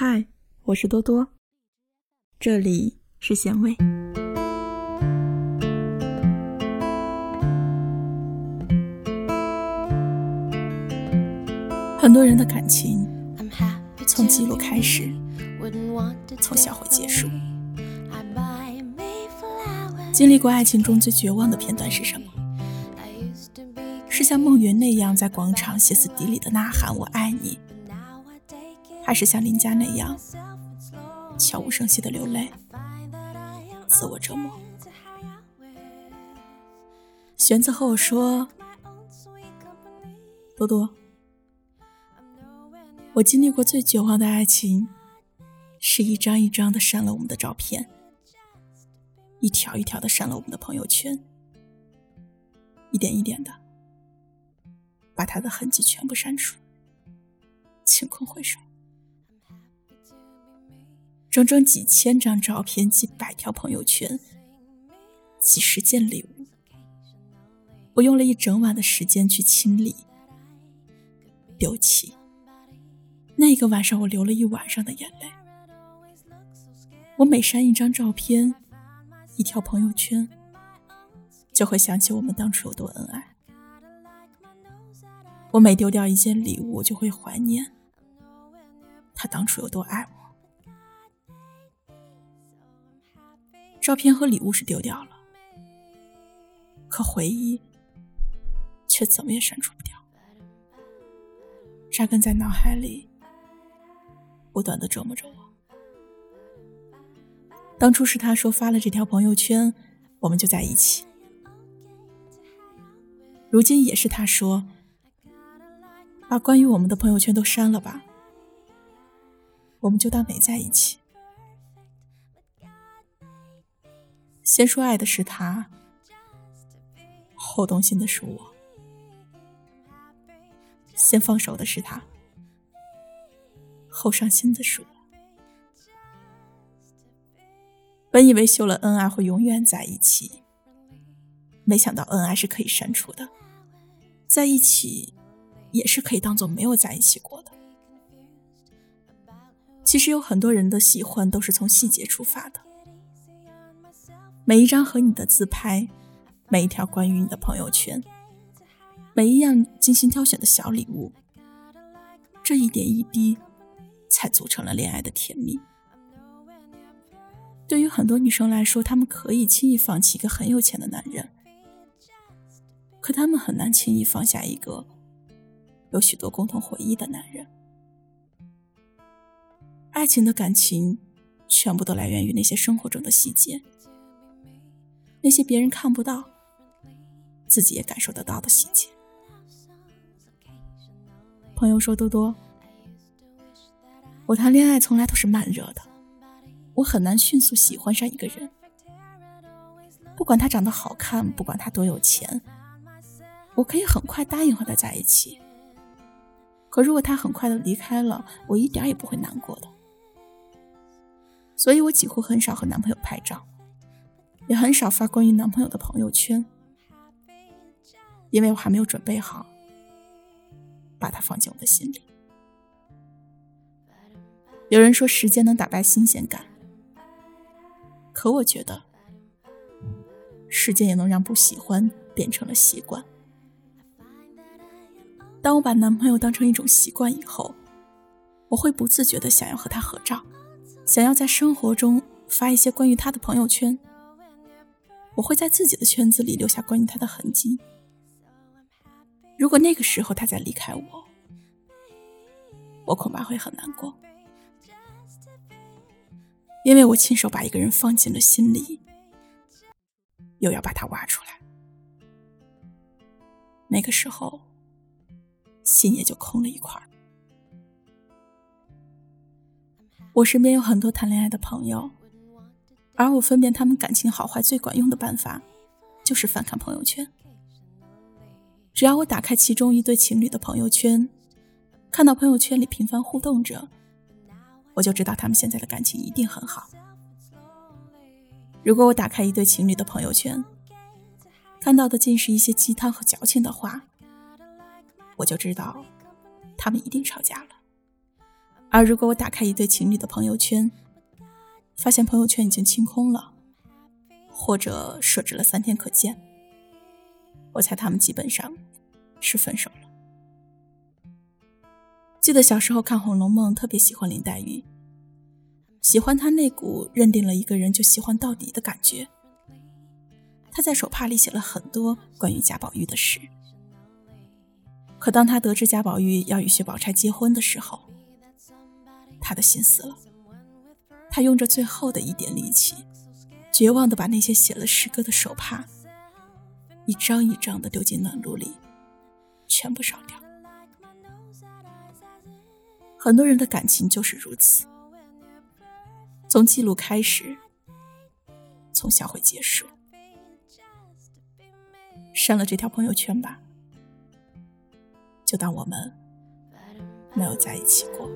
嗨，我是多多，这里是咸味。很多人的感情从记录开始，从销毁结束。经历过爱情中最绝望的片段是什么？是像梦云那样在广场歇斯底里的呐喊“我爱你”，还是像林佳那样悄无声息的流泪，自我折磨？玄子和我说：“多多。”我经历过最绝望的爱情，是一张一张的删了我们的照片，一条一条的删了我们的朋友圈，一点一点的把他的痕迹全部删除。清空回首，整整几千张照片，几百条朋友圈，几十件礼物，我用了一整晚的时间去清理、丢弃。那个晚上，我流了一晚上的眼泪。我每删一张照片，一条朋友圈，就会想起我们当初有多恩爱。我每丢掉一件礼物，就会怀念他当初有多爱我。照片和礼物是丢掉了，可回忆却怎么也删除不掉，扎根在脑海里。不断的折磨着我。当初是他说发了这条朋友圈，我们就在一起。如今也是他说，把关于我们的朋友圈都删了吧，我们就当没在一起。先说爱的是他，后动心的是我。先放手的是他。后伤心的是我。本以为秀了恩爱会永远在一起，没想到恩爱是可以删除的，在一起也是可以当做没有在一起过的。其实有很多人的喜欢都是从细节出发的，每一张和你的自拍，每一条关于你的朋友圈，每一样精心挑选的小礼物，这一点一滴。才组成了恋爱的甜蜜。对于很多女生来说，她们可以轻易放弃一个很有钱的男人，可她们很难轻易放下一个有许多共同回忆的男人。爱情的感情，全部都来源于那些生活中的细节，那些别人看不到，自己也感受得到的细节。朋友说：“多多。”我谈恋爱从来都是慢热的，我很难迅速喜欢上一个人。不管他长得好看，不管他多有钱，我可以很快答应和他在一起。可如果他很快的离开了，我一点也不会难过的。所以我几乎很少和男朋友拍照，也很少发关于男朋友的朋友圈，因为我还没有准备好把他放进我的心里。有人说时间能打败新鲜感，可我觉得时间也能让不喜欢变成了习惯。当我把男朋友当成一种习惯以后，我会不自觉的想要和他合照，想要在生活中发一些关于他的朋友圈。我会在自己的圈子里留下关于他的痕迹。如果那个时候他再离开我，我恐怕会很难过。因为我亲手把一个人放进了心里，又要把他挖出来，那个时候心也就空了一块。我身边有很多谈恋爱的朋友，而我分辨他们感情好坏最管用的办法，就是翻看朋友圈。只要我打开其中一对情侣的朋友圈，看到朋友圈里频繁互动着。我就知道他们现在的感情一定很好。如果我打开一对情侣的朋友圈，看到的尽是一些鸡汤和矫情的话，我就知道他们一定吵架了。而如果我打开一对情侣的朋友圈，发现朋友圈已经清空了，或者设置了三天可见，我猜他们基本上是分手了。记得小时候看《红楼梦》，特别喜欢林黛玉，喜欢她那股认定了一个人就喜欢到底的感觉。她在手帕里写了很多关于贾宝玉的事，可当她得知贾宝玉要与薛宝钗结婚的时候，她的心死了。他用着最后的一点力气，绝望的把那些写了诗歌的手帕，一张一张的丢进暖炉里，全部烧掉。很多人的感情就是如此，从记录开始，从销毁结束。删了这条朋友圈吧，就当我们没有在一起过。